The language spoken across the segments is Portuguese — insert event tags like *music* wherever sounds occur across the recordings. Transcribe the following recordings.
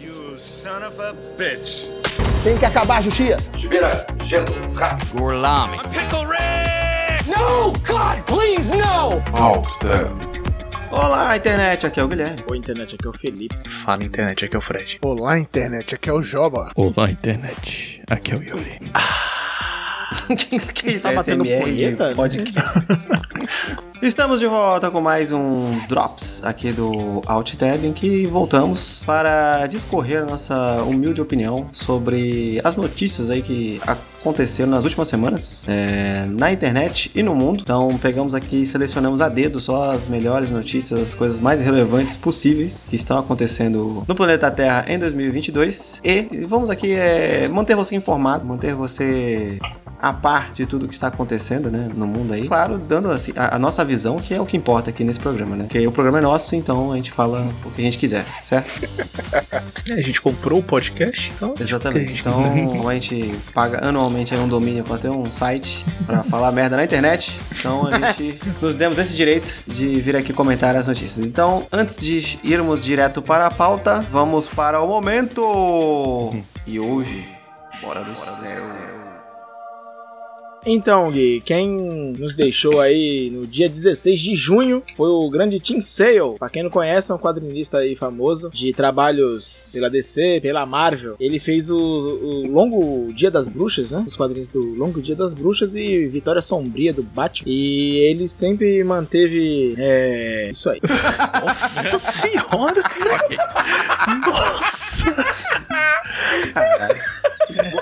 you son of a bitch. Tem que acabar a justiça. Espera, gelo, rápido. Gorlami. Pickle Rick! No, God, please, no! Olá, internet, aqui é o Guilherme. Oi, internet, aqui é o Felipe. Fala internet, aqui é o Fred. Olá, internet, aqui é o Joba. Olá, internet. Aqui é o Yuri. *laughs* que, que isso Tá batendo punheta? podcast? *laughs* Estamos de volta com mais um Drops aqui do AltTab, em que voltamos para discorrer nossa humilde opinião sobre as notícias aí que aconteceram nas últimas semanas é, na internet e no mundo. Então pegamos aqui e selecionamos a dedo só as melhores notícias, as coisas mais relevantes possíveis que estão acontecendo no planeta Terra em 2022 e vamos aqui é, manter você informado, manter você a par de tudo que está acontecendo, né, no mundo aí. Claro, dando assim, a, a nossa visão, que é o que importa aqui nesse programa, né? Porque o programa é nosso, então a gente fala o que a gente quiser, certo? É, a gente comprou o podcast, então. Exatamente. a Então a gente paga anualmente um domínio para ter um site para falar merda na internet. Então a gente *laughs* nos demos esse direito de vir aqui comentar as notícias. Então, antes de irmos direto para a pauta, vamos para o momento. E hoje, bora do céu. Então, Gui, quem nos deixou aí no dia 16 de junho foi o grande Tim Sale. Pra quem não conhece, é um quadrinista aí famoso de trabalhos pela DC, pela Marvel. Ele fez o, o Longo Dia das Bruxas, né? Os quadrinhos do Longo Dia das Bruxas e Vitória Sombria do Batman. E ele sempre manteve. É. Isso aí. *laughs* Nossa senhora! *laughs* Nossa!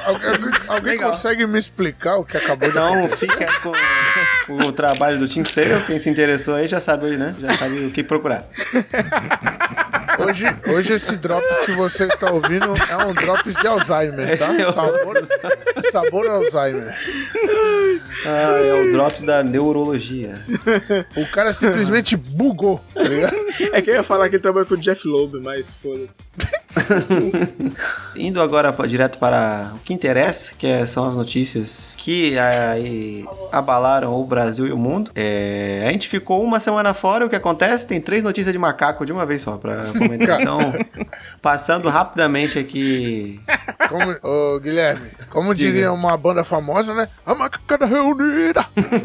Alguém, alguém Legal. consegue me explicar o que acabou de Então acontecer? fica com o trabalho do Tim Sale. Quem se interessou aí já sabe, né? Já sabe o que procurar. Hoje, hoje esse drop que você está ouvindo é um drops de Alzheimer, tá? É o- Sabor, sabor Alzheimer. Ah, é o Drops da Neurologia. O cara simplesmente bugou, tá ligado? É que eu ia falar que ele trabalha com o Jeff Loeb, mas foda-se. *laughs* Indo agora direto para o que interessa, que é- são as notícias que aí abalaram o Brasil e o mundo. É, a gente ficou uma semana fora, o que acontece? Tem três notícias de macaco de uma vez só para comentar. Então, passando rapidamente aqui. Como, ô, Guilherme, como diria uma banda famosa, né? A macacada reunida.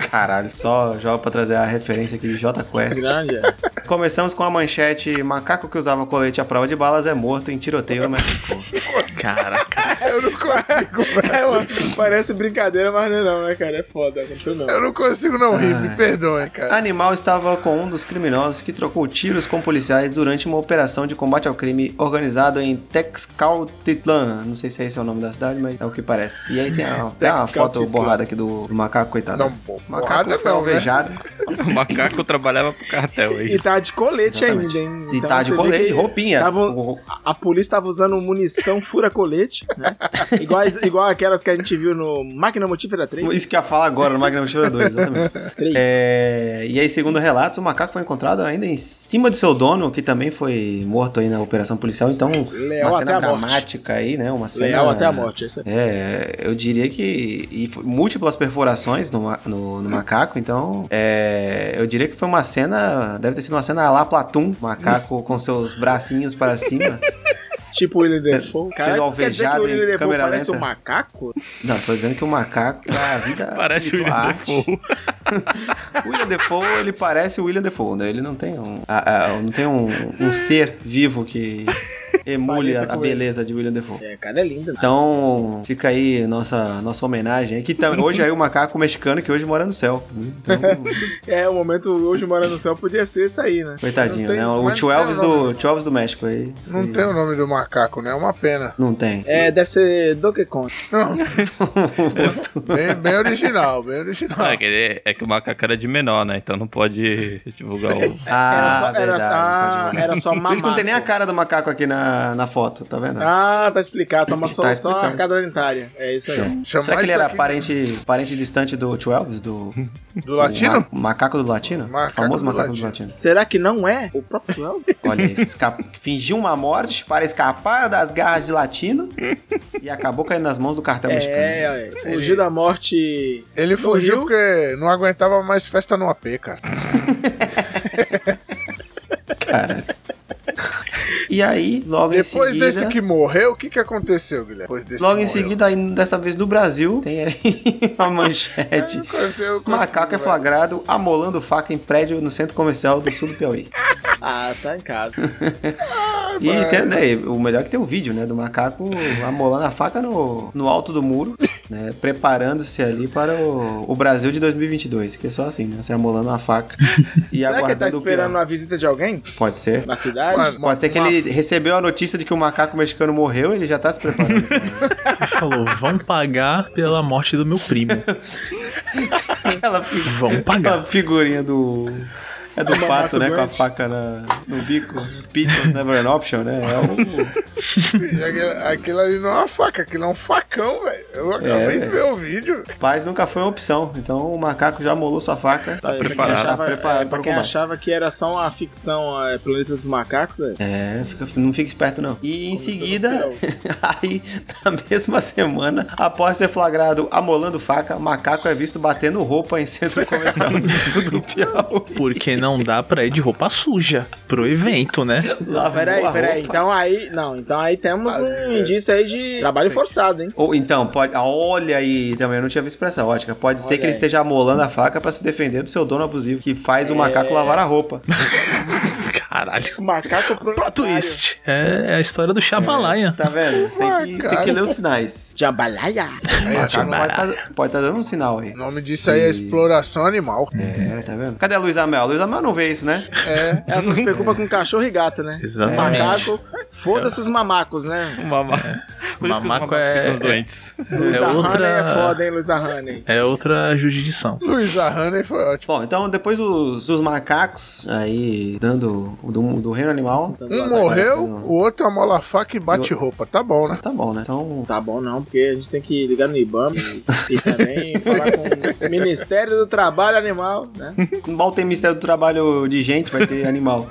Caralho, só joga para trazer a referência aqui de J Quest. Grande, é. Começamos com a manchete: Macaco que usava colete à prova de balas é morto em tiroteio no México. Caraca. Eu não consigo, velho. É, mano, parece brincadeira, mas não é não, né, cara? É foda, aconteceu não. Eu não consigo não rir, me perdoe, cara. Animal estava com um dos criminosos que trocou tiros com policiais durante uma operação de combate ao crime organizado em Texcaltitlan. Não sei se esse é o nome da cidade, mas é o que parece. E aí tem, a, tem uma foto borrada aqui do, do macaco, coitado. Não, pô, o macaco borrada foi não, né? alvejado. *laughs* O macaco trabalhava pro cartel, é E isso. tá de colete Exatamente. ainda, hein? E tá de colete, roupinha. tava- a, a polícia tava usando munição fura-colete, né? *laughs* igual, igual aquelas que a gente viu no Máquina Motífera 3. Isso que eu ia falar agora no Magna Motiva 2, exatamente. *laughs* 3. É, e aí, segundo relatos, o macaco foi encontrado ainda em cima do seu dono, que também foi morto aí na operação policial. Então, Leal uma cena a morte. dramática aí, né? Uma cena... Leal até a morte, é isso aí. É, eu diria que. E múltiplas perfurações no, no, no macaco, então. é, eu diria que foi uma cena. Deve ter sido uma cena lá Platum, macaco com seus bracinhos para cima. *laughs* Tipo o William Defoe. Sendo Cara, quer dizer que alvejado o William parece lenta. um macaco? Não, tô dizendo que o macaco a vida. *laughs* Parece o William arte. Defoe. O *laughs* William Defoe, ele parece o William Defoe, né? Ele não tem um, a- a- não tem um, um ser vivo que *laughs* emule a, a beleza de William Defoe. É, cara, é lindo. né? Então, fica aí nossa, nossa homenagem. Que tam- hoje aí o macaco mexicano que hoje mora no céu. Então, *laughs* É, o momento hoje mora no céu podia ser isso aí, né? coitadinho, Não tem- né? O tio Elvis, do, tio Elvis do México aí. Não tem o nome do macaco, né? É uma pena. Não tem. É, deve ser Donkey Kong. Não. *laughs* bem, bem original, bem original. Não, é, que ele- é que o macaco era de menor, né? Então não pode divulgar o. Ah, era só, era, verdade, ah, pode ver. era só Por mamaco. isso que não tem nem a cara do macaco aqui na, na foto, tá vendo? Ah, tá explicado. Só, uma, só, Tá só a explicado. cadra dentária. É isso aí. Chamar Será que ele era aqui parente, parente distante do tio Elvis? Do, *laughs* Do latino? o ma- macaco do latino? Macaco famoso do macaco latino. do latino. Será que não é o próprio Elvis? *laughs* Olha, esca- fingiu uma morte para escapar das garras de latino e acabou caindo nas mãos do cartel mexicano. É, é, fugiu da morte. Ele fugiu Rio. porque não aguentava mais festa no AP, cara. *laughs* Cara. E aí, logo em Depois seguida... desse que morreu, o que que aconteceu, Guilherme? Depois desse Logo que em seguida, aí, dessa vez do Brasil, tem aí *laughs* uma manchete. Eu consigo- eu consigo, Macaco é velho. flagrado amolando faca em prédio no centro comercial do sul do Piauí. Ah, tá em casa. *laughs* E tem, né, o melhor é que tem o vídeo, né? Do macaco amolando a faca no, no alto do muro, né? Preparando-se ali para o, o Brasil de 2022. Que é só assim, né? Você amolando a faca e Será que ele tá aguardando esperando a visita de alguém Pode ser. na cidade? Mano, Pode ser que uma- ele recebeu a notícia de que o macaco mexicano morreu e ele já tá se preparando. Ele *laughs* falou, vão pagar pela morte do meu primo. *laughs* Aquela, Vão pagar. aquela figurinha do. É do pato, né? Com a faca na, no bico. Pistols never an option, né? É o. Aquilo, *laughs* aquilo ali não é uma faca, aquilo é um facão, velho. Eu acabei de velho. ver o vídeo. Paz nunca foi uma opção. Então o macaco já amolou sua faca. Pra quem preparado. achava- Tá preparado é, pra para o quem achava que era só uma ficção é, Planeta dos Macacos, é. É, fica- não fica esperto não. E em Começou seguida, *laughs* aí na mesma semana, após ser flagrado amolando faca, macaco é visto batendo roupa em centro comercial do sul do Piauí. Porque não dá pra ir de roupa suja pro evento, né? Peraí, peraí. Então aí. Não, então aí temos um indício aí de trabalho forçado, hein? Ou então, pode. ah, Olha aí, também eu não tinha visto por essa ótica. Pode ser Olha que ele aí. esteja amolando a faca pra se defender do seu dono abusivo, que faz o macaco lavar a roupa. *laughs* Caralho. O macaco Plot proletário. twist. É, é a história do Chamalaia. Tá vendo? Tem que, tem que ler os sinais. Jambalaya. O macaco pode tá, tá dando um sinal aí. O nome disso aí é exploração animal. É, tá vendo? Cadê a Luiz Amel? Luiz Amel não vê isso, né? É. Ela só se preocupa com cachorro e gato, né? *laughs* Exatamente. Macaco, foda-se os mamacos, né? Mama... Por isso que os Mamaco mamacos é- ficam os doentes. Luiza É outra- é foda, hein, Luiza Honey? É outra jurisdição. Luiz Haney foi ótimo. Bom, então depois dos, dos macacos aí dando do, do reino animal, Um morreu, o outro amola a faca e bate roupa. Tá bom, né? tá bom, né? Então, Tá bom não, porque a gente tem que ligar no IBAMA e, e também *laughs* falar com o Ministério do Trabalho Animal, né? mal tem Ministério do Trabalho de gente, vai ter animal.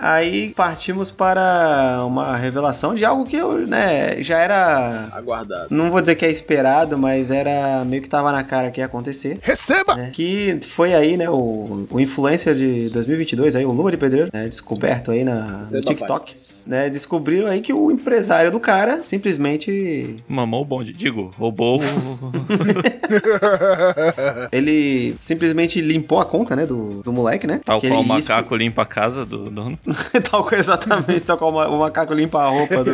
Aí partimos para uma revelação de algo que eu, né, já era. Aguardado. Não vou dizer que é esperado, mas era meio que tava na cara que ia acontecer. Receba! né? Que foi aí, né, o, o influencer de 2022, aí, o Luva de Pedreiro, né, descoberto aí na, no TikTok, né, descobriu aí que o empresário do cara simplesmente Mamou o bonde. Digo, roubou o... *laughs* Ele simplesmente limpou a conta, né, do, do moleque, né? Tal qual o macaco limpa a casa do dono. *laughs* tal qual, exatamente, tal qual o ma- o macaco limpa a roupa do...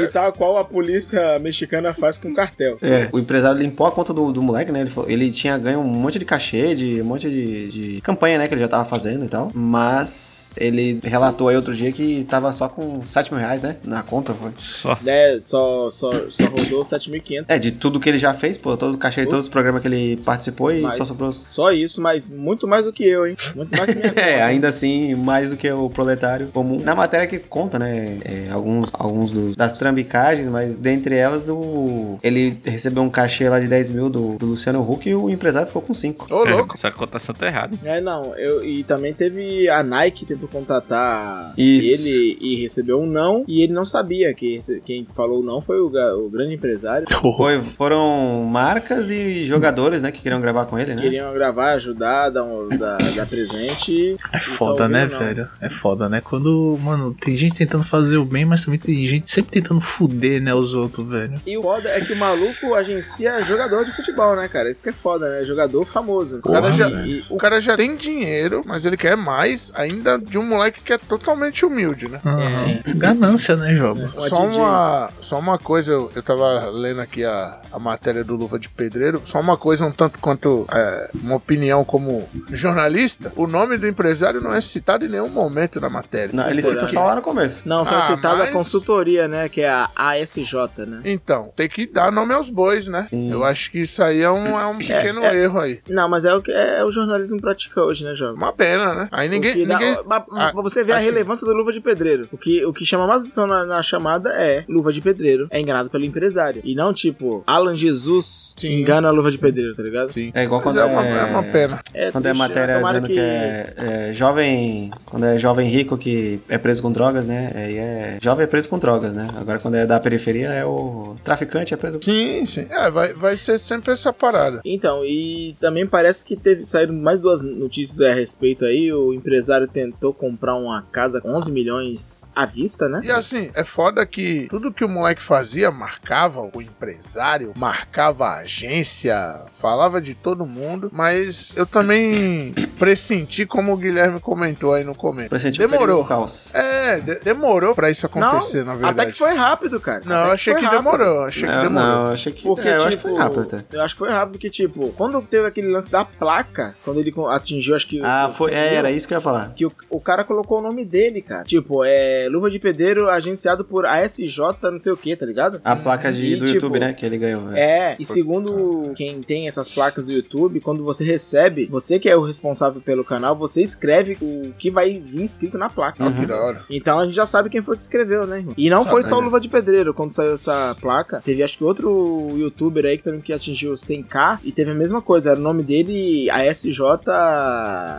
E tal qual a polícia mexicana faz com cartel. É, o empresário limpou a conta do, do moleque, né? Ele, falou- ele tinha ganho um monte de cachê, de um monte de, de campanha, né? Que ele já tava fazendo e tal. Mas ele relatou aí outro dia que tava só com 7 mil reais, né? Na conta, foi. Só. Né, só, só, só rodou 7.500. É, de tudo que ele já fez, pô, todo o cachê de todos os programas que ele participou e Mas só sobrou. Só isso, mas muito mais do que eu, hein? Muito mais que minha *laughs* É, conta. ainda assim, mais do que o proletário comum. Na matéria que conta, né, é, alguns, alguns dos, das trambicagens, mas dentre elas, o ele recebeu um cachê lá de 10 mil do, do Luciano Huck e o empresário ficou com 5. Ô, louco. Essa cotação tá errada. É, não, eu, e também teve a Nike tentou contatar Isso. ele e recebeu um não, e ele não sabia que quem falou não foi o, o grande empresário. *laughs* Foi, foram marcas e jogadores, né, que queriam gravar com ele, né? Queriam gravar, ajudar, dar, um, dar, dar presente. É foda, né, não. velho? É foda, né? Quando, mano, tem gente tentando fazer o bem, mas também tem gente sempre tentando fuder, né, os outros, velho. E o foda é que o maluco agencia jogador de futebol, né, cara? Isso que é foda, né? Jogador famoso. O cara, Porra, já, E- o cara já tem dinheiro, mas ele quer mais ainda de um moleque que é totalmente humilde, né? Ah, ganância, né? Uma Só uma, só uma coisa, eu, eu tava lendo aqui a, a matéria do Luva de Pedreiro, só uma coisa um tanto quanto é, uma opinião como jornalista, o nome do empresário não é citado em nenhum momento na matéria. Não, ele cita só lá no começo. Não, só Ah, citada mas- a consultoria, né? Que é a ASJ, né? Então, tem que dar nome aos bois, né? Eu acho que isso aí é um, é um pequeno é. erro aí. Não, mas é o que é, o jornalismo pratica hoje, né, Jovem? Uma pena, né? Aí ninguém. Dá- Ah, pra você ver a relevância da luva de pedreiro. O que, o que chama mais atenção na, na chamada é luva de pedreiro é enganado pelo empresário. E não tipo, Alan Jesus Sim. engana a luva de pedreiro, tá ligado? Sim. É igual Mas quando é uma, é uma pena. É, Quando é triste, matéria tomara dizendo que, é, é jovem. Quando é jovem rico que é preso com drogas, né? Aí é. Jovem é preso com drogas, né? Agora quando é da periferia é o traficante é preso com. Sim, sim. É, vai, vai ser sempre essa parada. Então, e também parece que teve saíram mais duas notícias a respeito aí. O empresário tentou tentou comprar uma casa com 11 milhões à vista, né? E assim, é foda que tudo que o moleque fazia, marcava o empresário, marcava a agência, falava de todo mundo, mas eu também *coughs* pressenti, como o Guilherme comentou aí no começo. Pressenti Demorou. caos. É, de- demorou pra isso acontecer, na verdade. até que foi rápido, cara. Não, Até eu achei que rápido. demorou, achei que Não, demorou. não, eu achei que. Porque, é, eu tipo, acho que foi rápido até. Eu acho que foi rápido, porque, tipo, quando teve aquele lance da placa, quando ele atingiu, acho que. Ah, o foi, 100 é, era isso que eu ia falar. Que o, o cara colocou o nome dele, cara. Tipo, é Luva de Pedreiro agenciado por ASJ, não sei o que, tá ligado? A placa de, E, do tipo, YouTube, né? Que ele ganhou. é. É, e segundo quem tem essas placas do YouTube, quando você recebe, você que é o responsável pelo canal, você escreve o que vai vir escrito na placa. Que da hora. Então a gente já sabe quem foi que escreveu, né, irmão? E não foi só o Luva de Pedreiro. Quando saiu essa placa, teve acho que outro youtuber aí que também que atingiu 100k e teve a mesma coisa. Era o nome dele, ASJ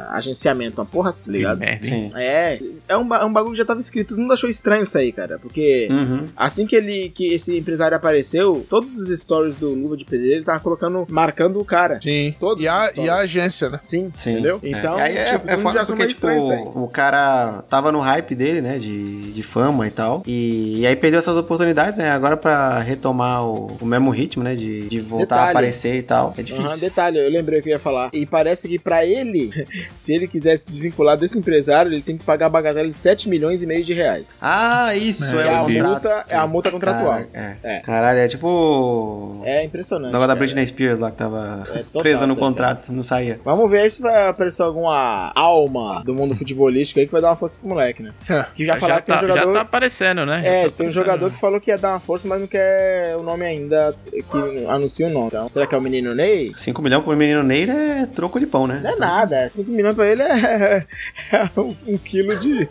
Agenciamento. Uma porra assim, ligado? merda, Sim. É, é um, ba- um bagulho que já tava escrito. Todo mundo achou estranho isso aí, cara. Porque Uhum. assim que ele que esse empresário apareceu, todos os stories do Luva de Pedreiro ele tava colocando, marcando o cara. Sim. Todos E a, e a agência, né? Sim, Sim. entendeu? É. Então, aí é, tipo, é mundo foda porque, tipo, estranho isso aí. o cara tava no hype dele, né? De, de fama e tal. E, e aí perdeu essas oportunidades, né? Agora pra retomar o, o mesmo ritmo, né? De, de voltar Detalhe. a aparecer e tal. É difícil. Aham, detalhe, eu lembrei o que eu ia falar. E parece que pra ele, *laughs* se ele quiser se desvincular desse empresário, ele tem que pagar a bagatela de 7 milhões e meio de reais. Ah, isso, É, é, é, a multa, é a multa contratual. Cara, é. É. Caralho, é tipo. É O impressionante. negócio da. Britney Spears lá que tava É, total, presa no contrato, não saía. Vamos ver aí se vai aparecer alguma alma do mundo futebolístico aí que vai dar uma força pro moleque, né? Que já Já, falaram que tem tá, um jogador. já tá aparecendo, né? É, tá tem um jogador que falou que ia dar uma força, mas não quer o nome ainda, que anuncia o nome. Então, será que é o menino Ney? 5 milhões pro menino Ney é troco de pão, né? Não é nada, 5 milhões pra ele é, *laughs* é um, um quilo de.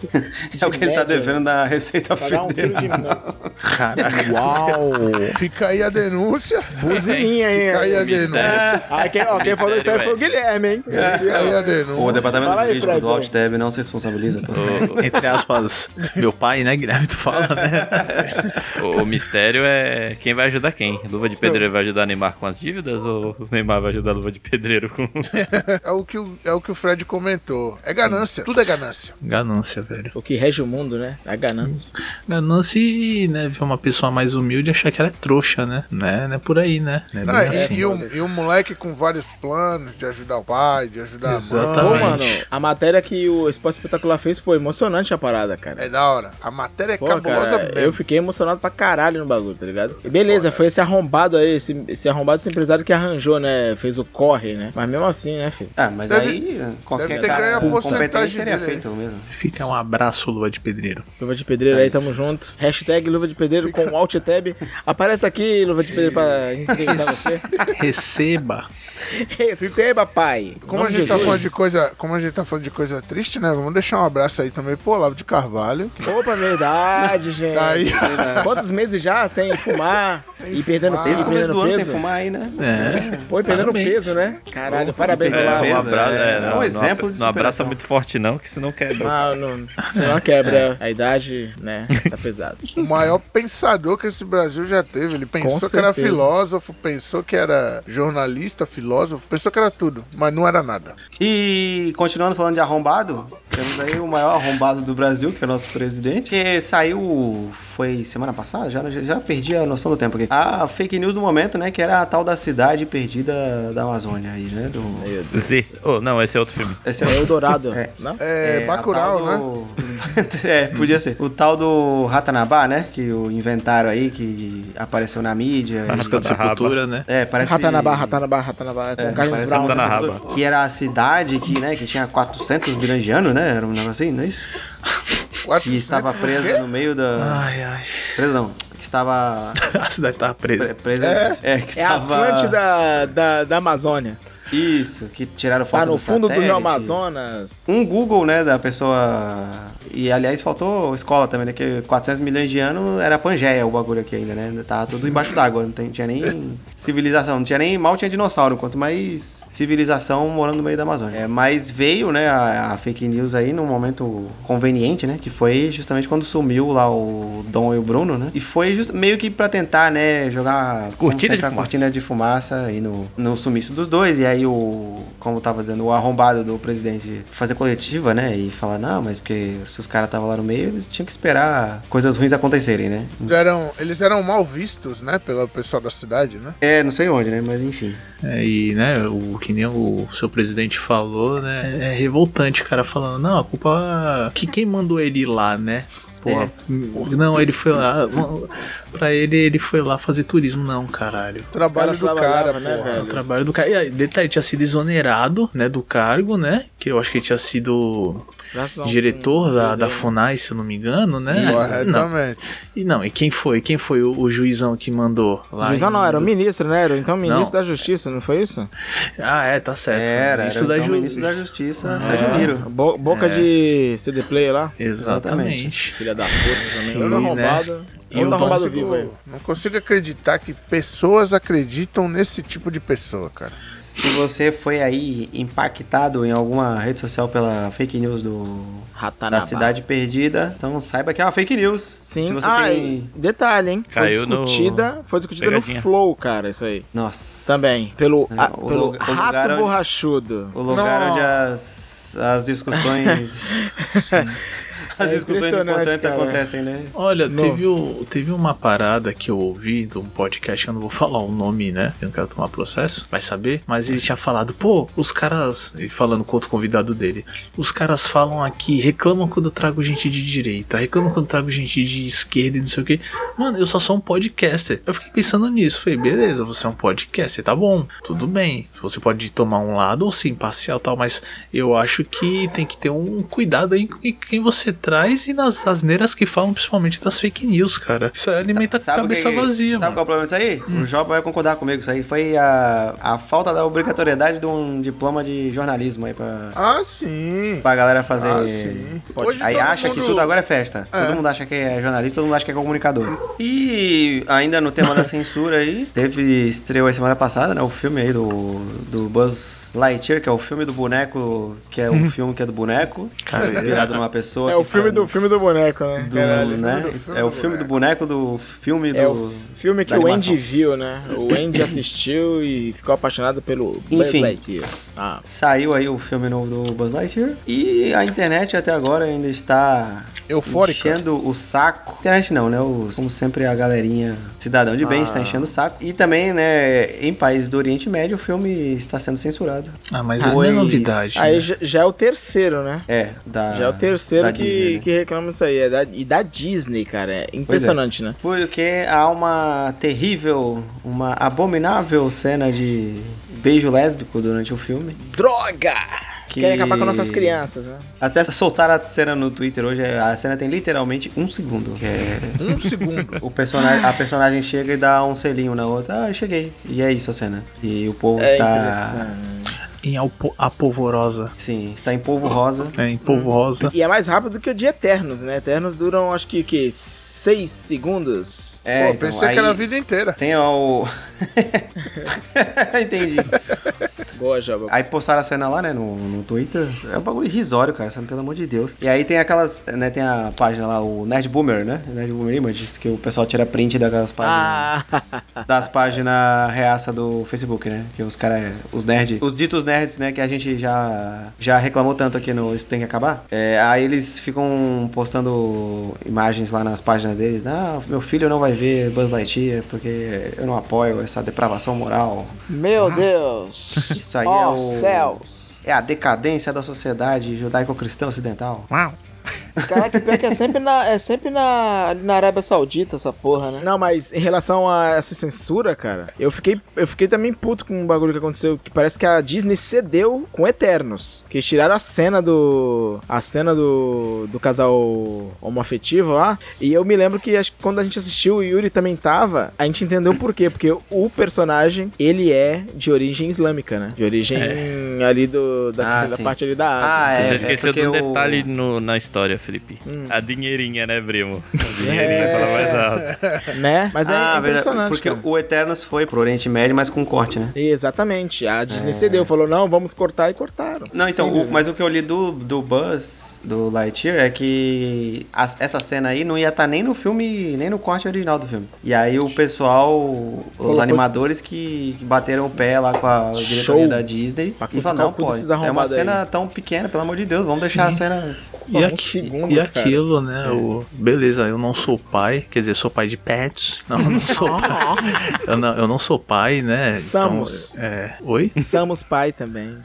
É o que ele tá média. devendo da Receita Pagar um quilo Federal. de. Caraca. Uau! Fica aí a denúncia. Buzininha aí. Fica aí a Mistério. denúncia. Ah, quem, ó, quem falou isso aí foi o Guilherme, hein? Fica aí a denúncia. O departamento Fala aí, jurídico Fred, do Alttab não se responsabiliza. O- Entre aspas, meu pai, né, Guilherme? Tu fala, né? *laughs* O, o mistério é quem vai ajudar quem. Luva de Pedreiro vai ajudar Neymar com as dívidas ou o Neymar vai ajudar a Luva de Pedreiro com. *laughs* É o, que o, é o que o Fred comentou. É ganância. Tudo é ganância. Ganância, velho. O que rege o mundo, né? A ganância. Ganância e, né, ver uma pessoa mais humilde e achar que ela é trouxa, né? Né? Não é por aí, né? Não é bem e, assim. e o, e o moleque com vários planos de ajudar o pai, de ajudar a Pô, Exatamente. mãe. mano, a matéria que o Esporte Espetacular fez foi emocionante a parada, cara. É da hora. A matéria é Pô, cabulosa cara, mesmo. eu fiquei emocionado pra caralho no bagulho, tá ligado? E beleza, foi esse arrombado aí, esse, esse arrombado esse empresário que arranjou, né? Fez o corre, né? Mas mesmo assim, né, filho? Ah, mas Deve- aí qualquer deve ter cara ganho a porcentagem dele aí. feito mesmo. Fica um abraço, Lua de Pedreiro. Luva de Pedreiro aí, tamo junto. Hashtag Luva de Pedreiro com Alt Tab. Aparece aqui, Luva de Pedreiro, pra entrevistar você. Receba. Receba, pai. Como a gente tá falando de coisa, como a gente tá falando de coisa triste, né? Vamos deixar um abraço aí também pro Olavo de Carvalho. Opa, verdade, gente. Tá aí. Quantos meses já sem fumar e perdendo fumar. peso, Desde o começo ano peso? sem fumar aí, né? É. Pô, e perdendo Parabéns. peso, né? Caralho, parabéns, Olavo. um peso. abraço, é, é, é não, um não- exemplo de Não abraça muito forte, não, que senão quebra. Ah, não, senão quebra a idade, né? Tá pesado. O maior pensador que esse Brasil já teve. Ele pensou Com que era filósofo, pensou que era jornalista, filósofo, pensou que era tudo, mas não era nada. E continuando falando de arrombado, temos aí o maior arrombado do Brasil, que é o nosso presidente, que saiu, foi semana passada, já, já, já perdi a noção do tempo aqui. A fake news do momento, né, que era a tal da cidade perdida da Amazônia aí, né, do... Z. Oh, não, esse é outro filme. Esse É Eldorado, É. não? É, a Bacurau, tal né? do- *laughs* é, podia ser. O tal do Ratanabá, né, que o inventaram aí, que apareceu na mídia. A e- Música de da. Sepultura, né? É, parece... Ratanabá, Ratanabá, Ratanabá, com É, Carlos Brown. Né? Que era a cidade que, né, que tinha 400 milhões de anos, né? Era um negócio assim, não é isso? Quatro- Que estava presa no meio da. Ai, ai. Presa não. Que estava. *laughs* A cidade tava pre- presa. Presa. É, que É a estava. Atlântida da, da Amazônia. Isso, que tiraram foto Tá no do fundo do Rio satélite. Amazonas. Um Google, né, da pessoa. E aliás, faltou escola também, né? Que 400 milhões de anos era Pangeia o bagulho aqui ainda, né? Tava tudo embaixo d'água, não tinha nem *laughs* civilização, não tinha nem. Mal tinha dinossauro, quanto mais civilização morando no meio da Amazônia. É, mas veio, né, a, a fake news aí num momento conveniente, né? Que foi justamente quando sumiu lá o Dom e o Bruno, né? E foi just- meio que pra tentar, né, jogar. Cortina de fumaça. cortina de fumaça aí no, no sumiço dos dois. E aí aí o, como tava dizendo, o arrombado do presidente fazer coletiva, né? E falar, não, mas porque se os caras estavam lá no meio, eles tinham que esperar coisas ruins acontecerem, né? Eles eram, eles eram mal vistos, né, pelo pessoal da cidade, né? É, não sei onde, né? Mas enfim. É, e, né, o que nem o seu presidente falou, né? É revoltante, o cara falando, não, a culpa. Que quem mandou ele ir lá, né? Porra, não, ele foi lá. Pra ele, ele foi lá fazer turismo, não, caralho. Trabalho do cara, né, velho? O trabalho do cara. E aí, detalhe, tinha sido exonerado, né, do cargo, né? Que eu acho que ele tinha sido Graças um- diretor da, da né? FUNAI, se eu não me engano, né? Não. Corretamente. E não, e quem foi? Quem foi o, o juizão que mandou lá? Juizão em- não, era o ministro, né? Era então ministro Não. da Justiça, não foi isso? Ah, é, tá certo. Era, Isso era da então, ju... ministro da Justiça, Sérgio Miro. Bo- boca É. de CD player lá. Exatamente. Filha da puta também. E, né, arrombado. E Todo o arrombado Dom- vivo aí. Não consigo acreditar que pessoas acreditam nesse tipo de pessoa, cara. Se você foi aí impactado em alguma rede social pela fake news do Ratanabá. da cidade perdida, então saiba que é uma fake news. Sim. Se você ah, tem. detalhe, hein? Foi Caiu no- discutida, foi discutida Pegadinha. no Flow, cara, isso aí. Nossa. Também. Pelo, Não, a- o pelo lugar- o rato borrachudo. O lugar Não. onde as, as discussões. *laughs* as É discussões importantes cara. acontecem, né? Olha, teve, o, teve uma parada que eu ouvi de um podcast, eu não vou falar o nome, né? Eu não quero tomar processo, vai saber. Mas ele tinha falado, pô, os caras. Falando com outro convidado dele. Os caras falam aqui, reclamam quando eu trago gente de direita, reclamam quando eu trago gente de esquerda e não sei o que. Mano, eu só sou um podcaster. Eu fiquei pensando nisso. Falei, beleza, você é um podcaster, tá bom, tudo bem. Você pode tomar um lado ou ser imparcial e tal, mas eu acho que tem que ter um cuidado aí com quem você traz e nas asneiras que falam principalmente das fake news, cara. Isso aí alimenta a Sabe o cabeça que- vazia, Sabe qual é mano. o problema disso aí? O Job vai concordar comigo. Isso aí foi a, a falta da obrigatoriedade de um diploma de jornalismo aí pra, Ah, sim. pra galera fazer. Ah, sim. Hoje Aí acha que mundo- tudo agora é festa. É. Todo mundo acha que é jornalista, todo mundo acha que é comunicador. E ainda no tema da censura aí, teve, estreou a semana passada, né? O filme aí do, do Buzz Lightyear, que é o filme do boneco, que é o filme que é do boneco, Cara, inspirado numa pessoa. É que o filme faz- do filme do boneco, né? do, Caralho. né? É o filme do boneco do filme do. É o filme que o. Andy viu, né? O Andy *coughs* assistiu e ficou apaixonado pelo Buzz Enfim. Lightyear. Ah, Saiu aí o filme novo do Buzz Lightyear e a internet até agora ainda está Eufórica. enchendo o saco. Internet não, né? Os, como sempre a galerinha cidadão de bem Ah. está enchendo o saco. E também, né, em países do Oriente Médio o filme está sendo censurado. Ah, mas Pois- é novidade. aí né? já, já é o terceiro, né? É, da Já é o terceiro que, Disney, né? que reclama isso aí. É da, e da Disney, cara. É impressionante, né? Porque há uma terrível, uma abominável cena de beijo lésbico durante o filme. Droga! Que- Querem acabar com nossas crianças, né? Até soltaram a cena no Twitter hoje, a cena tem literalmente um segundo. Que é Um segundo. *laughs* O personagem, a personagem chega e dá um selinho na outra. Ah, eu cheguei. E é isso a cena. E o povo É está. Em Alpo- a polvorosa. Sim, está em polvo rosa. É, em polvo rosa. E é mais rápido que o de Eternos, né? Eternos duram, acho que, que seis segundos. É, Pô, então, pensei aí que era a vida inteira. Tem o. *laughs* Entendi. Boa. Aí postaram a cena lá, né, no, no Twitter. É um bagulho irrisório, cara, sabe? Pelo amor de Deus. E aí tem aquelas, né, tem a página lá, o Nerd Boomer, né? Nerd Boomer Images, que o pessoal tira print daquelas páginas. Ah, das páginas reaça do Facebook, né? Que os caras, os nerds, os ditos nerds, né? Que a gente já, já reclamou tanto aqui no Isso Tem Que Acabar. É, aí eles ficam postando imagens lá nas páginas deles. Não, meu filho não vai ver Buzz Lightyear porque eu não apoio essa depravação moral. meu Deus! *laughs* Isso aí oh, é o... céus! É a decadência da sociedade judaico-cristã ocidental. Caraca, pior que é sempre na, é sempre na, na Arábia Saudita essa porra, né? Não, mas em relação a essa censura, cara, eu fiquei, eu fiquei também puto com um bagulho que aconteceu, que parece que a Disney cedeu com Eternos, que tiraram a cena do a cena do, do casal homoafetivo lá, e eu me lembro que acho que quando a gente assistiu, o Yuri também tava, a gente entendeu por quê, porque o personagem, ele é de origem islâmica, né? De origem ali do da, Ah, da parte ali da Ásia. Ah, é. Você esqueceu porque de um o- detalhe no- na história. Felipe? Hum. A dinheirinha, né, primo? A *laughs* dinheirinha fala mais alto. Né? Mas é ah, verdade. impressionante. Porque cara. o Eternos foi pro Oriente Médio, mas com corte, né? Exatamente. A Disney cedeu, falou, não, vamos cortar e cortaram. Não, então, Sim, o- mas o que eu li do, do Buzz, do Lightyear, é que as- essa cena aí não ia estar nem no filme, nem no corte original do filme. E aí o pessoal, os Colocou- animadores que, que bateram o pé lá com a diretoria Show. da Disney Pra e falaram, não, desses é uma arrombados aí." cena tão pequena, pelo amor de Deus, vamos deixar a cena... E, um aqui- segundo, e aquilo, né? O, beleza, eu não sou pai, quer dizer, sou pai de pets. Não, eu não sou *laughs* pai. Eu não, eu não sou pai, né? Somos. Então, é, oi? Samus pai também.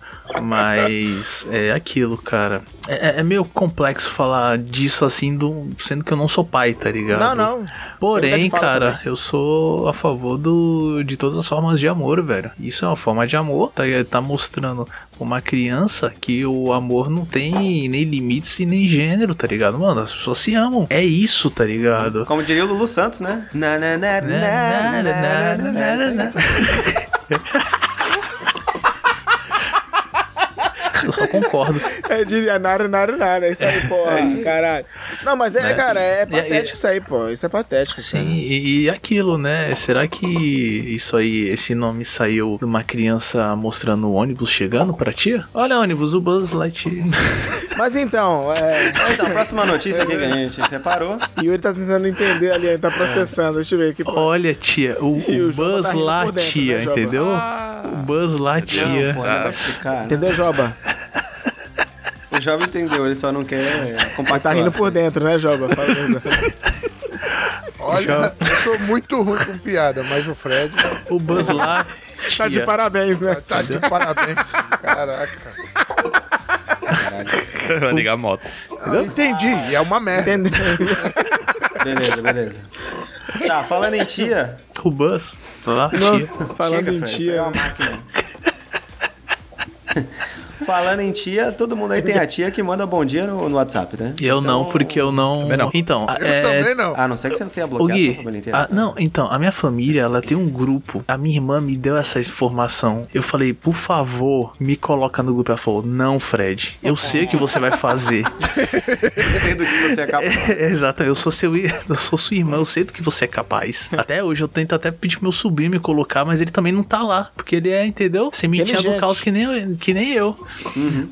Mas é aquilo, cara. É, é meio complexo falar disso assim, do, sendo que eu não sou pai, tá ligado? Não, não. Porém, cara, também. eu sou a favor do, de todas as formas de amor, velho. Isso é uma forma de amor, tá, tá mostrando uma criança que o amor não tem nem limites e nem gênero, tá ligado? Mano, as pessoas se amam. É isso, tá ligado? Como diria o Lulu Santos, né? Na, na, na, na, na, na, na, na, na. Eu só concordo. É de nara, nara, nara. Isso aí, porra, caralho. Não, mas é, Né? cara, é E- e- patético isso aí, pô. Isso é patético. Sim, e, e aquilo, né? Será que isso aí, esse nome saiu de uma criança mostrando o ônibus chegando pra tia? Olha, ônibus, o Buzz Lightyear. *laughs* Mas então, é. Então, a próxima notícia aqui que a gente separou. Yuri tá tentando entender ali, ele tá processando. Deixa eu ver aqui. pô. Olha, tia, o, E o o Joba Buzz tá rindo lá, por dentro, tia, né, entendeu? O Buzz lá, Não, tia. pô, explicar. né? Entendeu, Joba? O jovem entendeu, ele só não quer Ele compactuar. tá rindo por dentro, né, Joba? Olha, eu sou muito ruim com piada, mas o Fred O Buzz lá, Tá de parabéns, né? tá de parabéns. Caraca. Vai ligar a moto. Ah, entendi, e é uma merda. Entendeu? Beleza, beleza. Tá, falando em tia. O Buzz lá, Não, tia. falando chega, em Fred, tia. é uma máquina. Falando em tia, todo mundo aí tem a tia que manda bom dia no, no WhatsApp, né? Eu não, porque eu não. Também não. Então, Eu é, também não. A não ser que você não tenha bloqueado Gui, a família inteira. a- não, então, a minha família, ela tem um grupo. A minha irmã me deu essa informação. Eu falei, por favor, me coloca no grupo. Ela falou, não, Fred, eu sei o que você vai fazer. *laughs* sei do que você é capaz. Exato, eu sou seu, eu sou sua irmã, eu sei do que você é capaz. *laughs* Até hoje eu tento até pedir pro meu sobrinho me colocar, mas ele também não tá lá, porque ele é, entendeu? Sementinha do caos que nem, eu- que nem eu.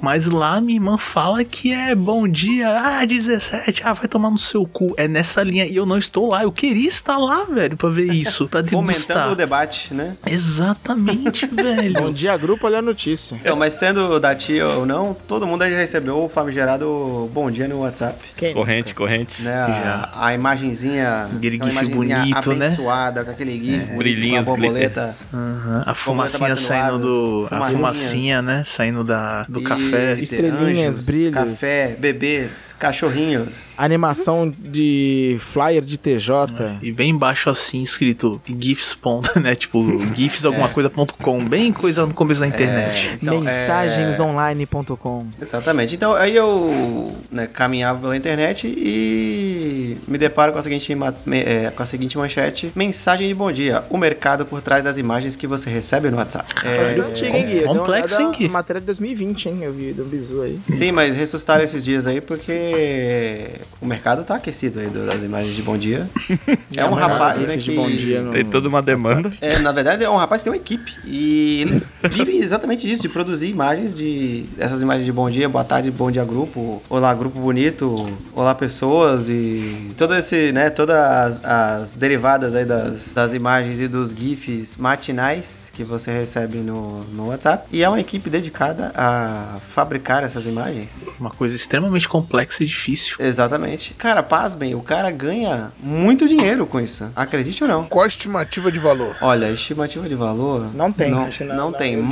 Mas lá minha irmã fala que é bom dia, ah, 17, ah, vai tomar no seu cu. É nessa linha e eu não estou lá. Eu queria estar lá, velho, pra ver isso, pra Fomentando degustar. o debate, né? Exatamente, *laughs* Bom velho. dia, grupo, olha a notícia. Então, mas sendo da tia ou não, todo mundo já recebeu o famigerado bom dia no WhatsApp. Quem? Corrente, corrente. Né? A, a imagenzinha. Aquele gif imagenzinha bonito, né? abençoada, com aquele gif, bonito, Brilhinhos, com a borboleta. Aham, A fumacinha batendo saindo do. A fumacinha, né? Saindo da, do E café. Estrelinhas, brilhos. Café, bebês, cachorrinhos. Animação de flyer de TJ. E bem embaixo assim, escrito GIFs, ponto, *laughs* né? Tipo, GIFs alguma coisa ponto com, bem coisa no começo da internet. Então, é, Mensagensonline.com. Exatamente. Então aí eu né, caminhava pela internet e me deparo com a seguinte, é, com a seguinte manchete: Mensagem de bom dia. O mercado por trás das imagens que você recebe no WhatsApp. É, é complexo, hein, Gui? Matéria de 2020, hein? Eu vi, um bizu aí. Sim, mas ressuscitaram esses dias aí porque o mercado tá aquecido aí das imagens de bom dia. *laughs* É um rapaz, né, que... bom dia no- Tem toda uma demanda. É, na verdade, é um rapaz que tem uma equipe. E eles *laughs* vivem exatamente disso, de produzir imagens de. Essas imagens de bom dia, boa tarde, bom dia grupo, olá grupo bonito, olá pessoas e todo esse, né, todas as, as derivadas aí das, das imagens e dos GIFs matinais que você recebe no, no WhatsApp. E é uma equipe dedicada a fabricar essas imagens. Uma coisa extremamente complexa e difícil. Exatamente. Cara, pasmem, o cara ganha muito dinheiro com isso. Acredite ou não. Qual a estimativa de valor? Olha, estimativa de valor. Não tem, Não, acho que não- não não, tem. vi, não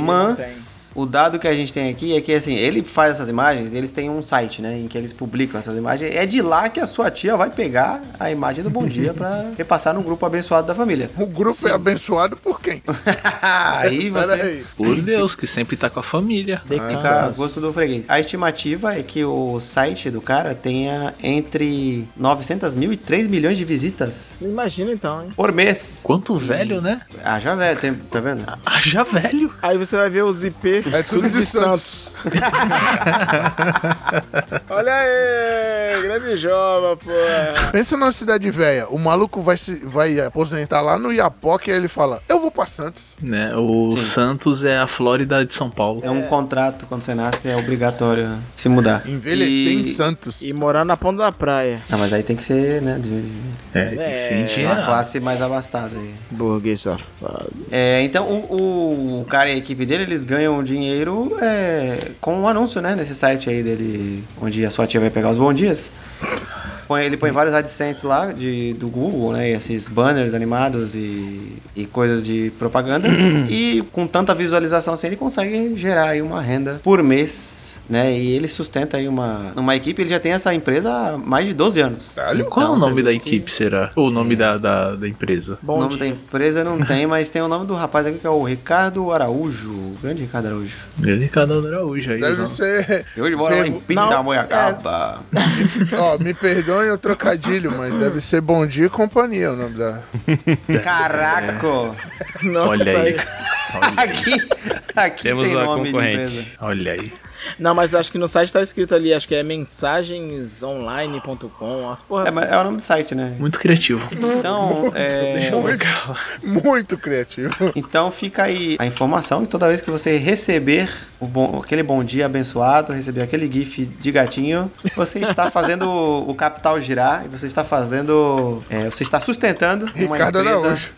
O dado que a gente tem aqui é que assim, ele faz essas imagens, eles têm um site, né, em que eles publicam essas imagens. É de lá que a sua tia vai pegar a imagem do Bom *laughs* Dia pra repassar no grupo abençoado da família. O grupo é abençoado por quem? *laughs* *laughs* aí você aí. Por Deus, que sempre tá com a família. fica a gosto do freguês. A estimativa é que o site do cara tenha entre 900 mil e 3 milhões de visitas Imagina então, hein? por mês. Quanto velho, né? Ah, já velho, tem, tá vendo? Ah, já velho. Aí você vai ver os IP aí. É tudo de Santos. *laughs* Olha aí, grande jova, pô. Pensa numa cidade velha. O maluco vai, se, vai aposentar lá no Iapoque e ele fala: Eu vou pra Santos. Né? O Santos é a Flórida de São Paulo. É um contrato quando você nasce que é obrigatório se mudar. Envelhecer E- em Santos. E morar na ponta da praia. Não, mas aí tem que ser, né, de É, tem que ser uma classe mais abastada. aí. Burguês safado. É, então o, o- o cara e a equipe dele, eles ganham dinheiro é, com um anúncio, né, nesse site aí dele, onde a sua tia vai pegar os bons dias. Põe- ele põe vários AdSense lá de, do Google, né, esses banners animados e, e coisas de propaganda. *clears throat* e com tanta visualização assim, ele consegue gerar aí uma renda por mês. Né, e ele sustenta aí uma, uma equipe, ele já tem essa empresa há mais de 12 anos. Qual é Então, o nome você da vê que- equipe, será? Ou o nome da, da, da empresa? o Bom nome da dia. empresa não tem, mas tem o nome do rapaz aqui que é o Ricardo Araújo. O grande Ricardo Araújo. Grande Ricardo Araújo aí. Deve ser. E hoje mora lá em Pergu- Pindamonhacaba. Ó, me perdoem o trocadilho, mas deve ser Bom Dia e Companhia o nome da. Caraca! Nossa, Olha aí. *laughs* Aqui, aqui Temos tem uma nome de concorrente. empresa. Olha aí. Não, mas acho que no site tá escrito ali, acho que é mensagensonline.com, as porras. É, mas é o nome do site, né? Muito criativo. Então, é, *laughs* Muito criativo. então fica aí a informação que toda vez que você receber o bom- aquele bom dia abençoado, receber aquele gif de gatinho, você está fazendo o capital girar e você está fazendo, é, você está sustentando uma Ricardo empresa. Araújo.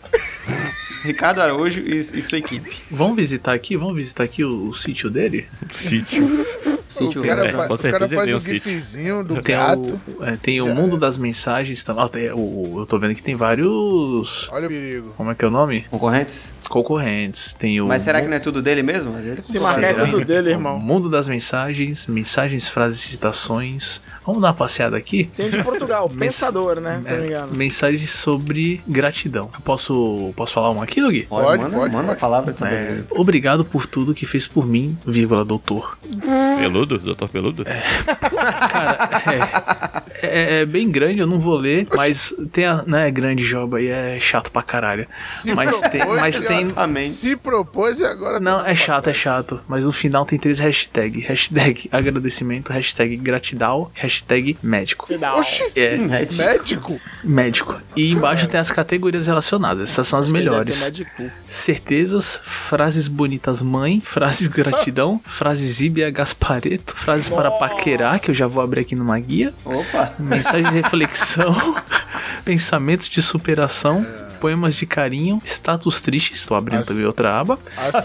Ricardo Araújo e, e sua equipe. Vamos visitar aqui? Vamos visitar aqui o, o sítio dele? Sítio. Sítio o cara, É, fa- com o certeza cara faz o um sítio. gifzinho do Tem gato. o, é, tem o mundo das mensagens também. O- eu tô vendo que tem vários. Olha o perigo. Como é que é o nome? concorrentes. Concorrentes. Tem o. Mas será que não é tudo dele mesmo? Mas ele Se marcar é tudo dele, O irmão. mundo das mensagens, mensagens, frases, citações. Vamos dar uma passeada aqui? Tem de Portugal, *laughs* pensador, né? Se não me É, engano. mensagens sobre gratidão. Eu posso, posso falar uma aqui, Doug? Pode, Pode, manda, pode, manda pode. a palavra de É, obrigado por tudo que fez por mim, vírgula, doutor. Peludo? Doutor Peludo? Cara, é, é, é bem grande, eu não vou ler, mas tem a. Não é grande joba aí, é chato pra caralho. Mas tem. Mas tem Amém. Se propôs e agora. não, tá é chato, é chato. Mas no final tem três hashtags. Hashtag agradecimento, hashtag gratidão, hashtag médico. Oxi, É, médico? médico. E embaixo tem as categorias relacionadas. Essas são as melhores. médico. Certezas, frases bonitas mãe, *laughs* frases gratidão, frases Ibia Gaspareto, frases para paquerar, que eu já vou abrir aqui numa guia. Opa! Mensagem de reflexão, *laughs* pensamentos de superação, poemas de carinho, status tristes, estou abrindo também outra aba,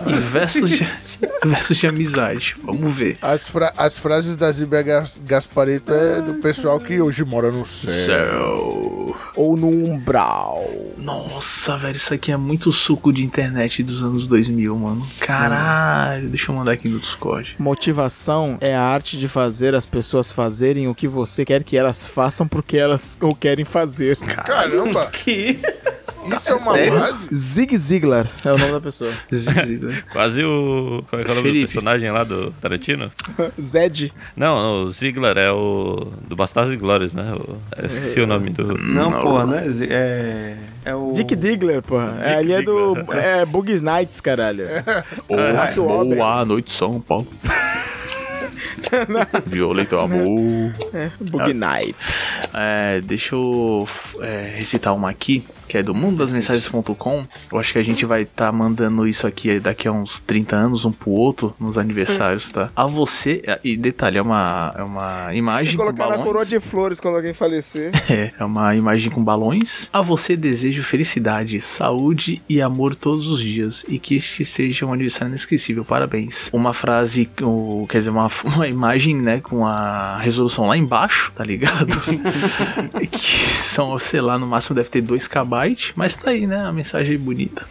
e versos de, *laughs* versos de amizade. Vamos ver. As, fra- as frases da Zibia Gas- Gasparito é do pessoal que hoje mora no céu. Céu. Ou no umbral. Nossa, velho, isso aqui é muito suco de internet dos anos 2000, mano. Caralho, deixa eu mandar aqui no Discord. Motivação é a arte de fazer as pessoas fazerem o que você quer que elas façam porque elas o querem fazer. Caramba, *laughs* Que? Isso é uma Sério? frase? Zig Ziglar é o nome da pessoa. *laughs* Zizi, *laughs* Quase o. Qual é, que é o nome do personagem lá do Tarantino? *laughs* Zed. Não, o Ziggler é o. Do Bastardos e Glórias, né? O- eu esqueci o nome do. Não, porra, não é. É, é o. Dick Digler, porra. É, ali é do. É Boogie Nights, caralho. Mark Wahlberg. Boa noite, São Paulo. Violeta amor. Boogie Night. É, deixa eu é, recitar uma aqui, que é do mundo das mensagens.com. Eu acho que a gente vai estar mandando isso aqui daqui a uns 30 anos, um pro outro, nos aniversários, tá? A você, e detalhe, é uma, é uma imagem com Colocar na balões. coroa de flores quando alguém falecer. *laughs* É, é uma imagem com balões. A você desejo felicidade, saúde e amor todos os dias. E que este seja um aniversário inesquecível. Parabéns. Uma frase, quer dizer, uma, uma imagem, né, com a resolução lá embaixo, tá ligado? *laughs* que são, sei lá, no máximo deve ter 2 KB, mas tá aí, né? A mensagem bonita.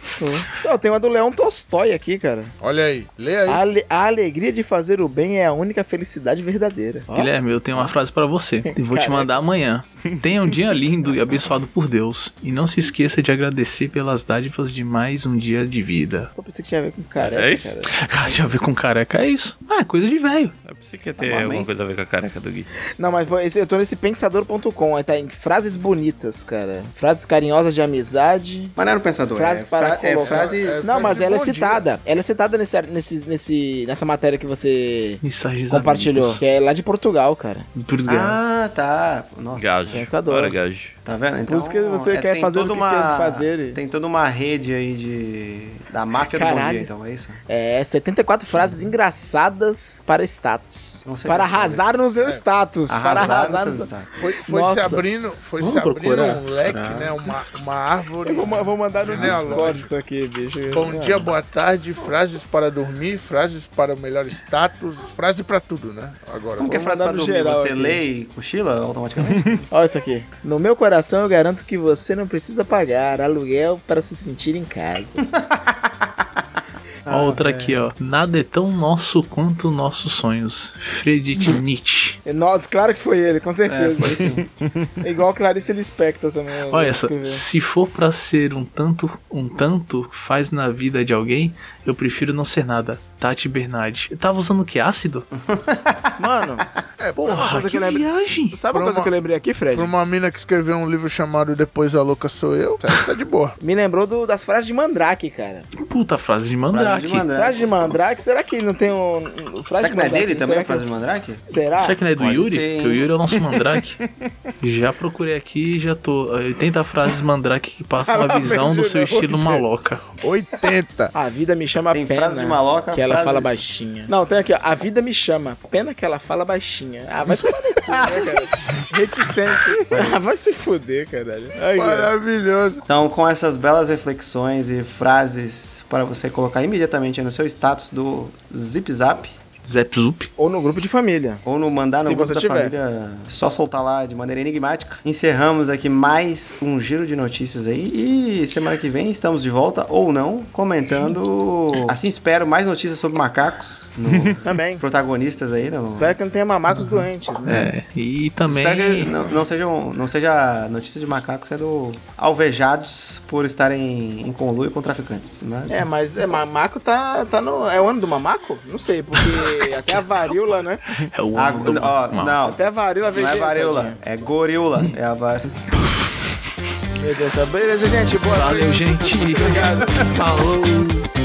Não, tem uma do Leão Tolstói aqui, cara. Olha aí, lê aí. A, ale- a alegria de fazer o bem é a única felicidade verdadeira. Ó. Guilherme, eu tenho uma frase pra você. *laughs* E vou te mandar amanhã. Tenha um dia lindo e abençoado por Deus. E não se esqueça de agradecer pelas dádivas de mais um dia de vida. Eu pensei que tinha a ver com careca, É isso? cara. Cara, tinha a ver com careca, é isso. Ah, é coisa de velho. É pensei que ia ter alguma coisa a ver com a careca do Gui. Não, mas eu tô nesse pensador.com, aí tá em frases bonitas, cara. Frases carinhosas de amizade. Mas não era um pensador. Frase é, para fra- é frases. Não, mas de ela é dia. citada. Ela é citada nesse, nesse, nesse, nessa matéria que você Mensagens compartilhou. amigos. Que é lá de Portugal, cara. Portugal. Ah, tá. Nossa. Gajo. Pensador. Bora, gajo. Tá vendo? Então, isso que você quer tem fazer toda o que quer fazer. Tem toda uma rede aí de. Da máfia do bom Caralho. dia, então, é isso? É, 74 frases engraçadas para status. Não sei Para arrasar no seu status. Para Arrasar nos no seus seu... estados. Foi, foi Nossa. se abrindo, foi Vamos se abrindo um leque, Caraca. né? Uma, uma árvore. Eu vou, ma- vou mandar no. Discord isso aqui, bicho. Bom dia, boa tarde, frases para dormir, frases para o melhor status, frase para tudo, né? Agora. Como que é frase no dormir? geral Você aqui. lê e cochila automaticamente? *laughs* Olha isso aqui. No meu coração eu garanto que você não precisa pagar aluguel para se sentir em casa. *laughs* Outra aqui, ó. Nada é tão nosso quanto nossos sonhos. Friedrich Nietzsche. Nossa, claro que foi ele, com certeza. é, foi sim. *laughs* É igual Clarice Lispector também. Olha essa. Se for pra ser um tanto, um tanto faz na vida de alguém, eu prefiro não ser nada. Tati Bernardi. Eu tava usando o que? Ácido? *laughs* Mano, É, Porra, que eu lembrei- viagem. Sabe uma coisa uma- que eu lembrei aqui, Fred? Pra uma mina que escreveu um livro chamado Depois a Louca Sou Eu, tá, tá de boa. *laughs* Me lembrou do- das frases de Mandrake, cara. Puta frase de Frase Mandrake. de Mandrake. Frase de Mandrake, será que não tem um. Frase Será que não é dele também será a frase de que- Mandrake? Será? Será que não é do Pode Yuri? ser? Porque o Yuri é o nosso *laughs* Mandrake. já procurei aqui e já tô. 80 frases Mandrake que passam a visão do seu estilo maloca. 80. A vida me chama Tem pena. frase de maloca, Que ela frase- fala baixinha. Não, tem aqui, ó. A vida me chama. Pena que ela fala baixinha. Ah, vai tomar no cu, né, cara? *laughs* Reticente. Ah, vai se fuder, caralho. Ó. Maravilhoso. Então, com essas belas reflexões e frases para você colocar imediatamente aí no seu status do Zip Zap, Zep Zup. Ou no grupo de família. ou no mandar no Se grupo da tiver. família, só soltar lá de maneira enigmática. Encerramos aqui mais um giro de notícias aí e semana que vem estamos de volta ou não, comentando, assim espero, mais notícias sobre macacos, no *laughs* Também. protagonistas aí. No... Espero que não tenha mamacos doentes, né? É. E também. Espero que não, não, sejam, não seja notícia de macacos sendo alvejados por estarem em conluio com traficantes. Mas... É, mas é, mamaco tá, tá no. É o ano do mamaco? Não sei, porque *laughs* até a varíola, né? É o do ó, não, Até a varíola veio. não é de- varíola, é goríola. É a var... Meu Deus. Beleza, gente. Boa Valeu, noite. gente. Obrigado. Falou.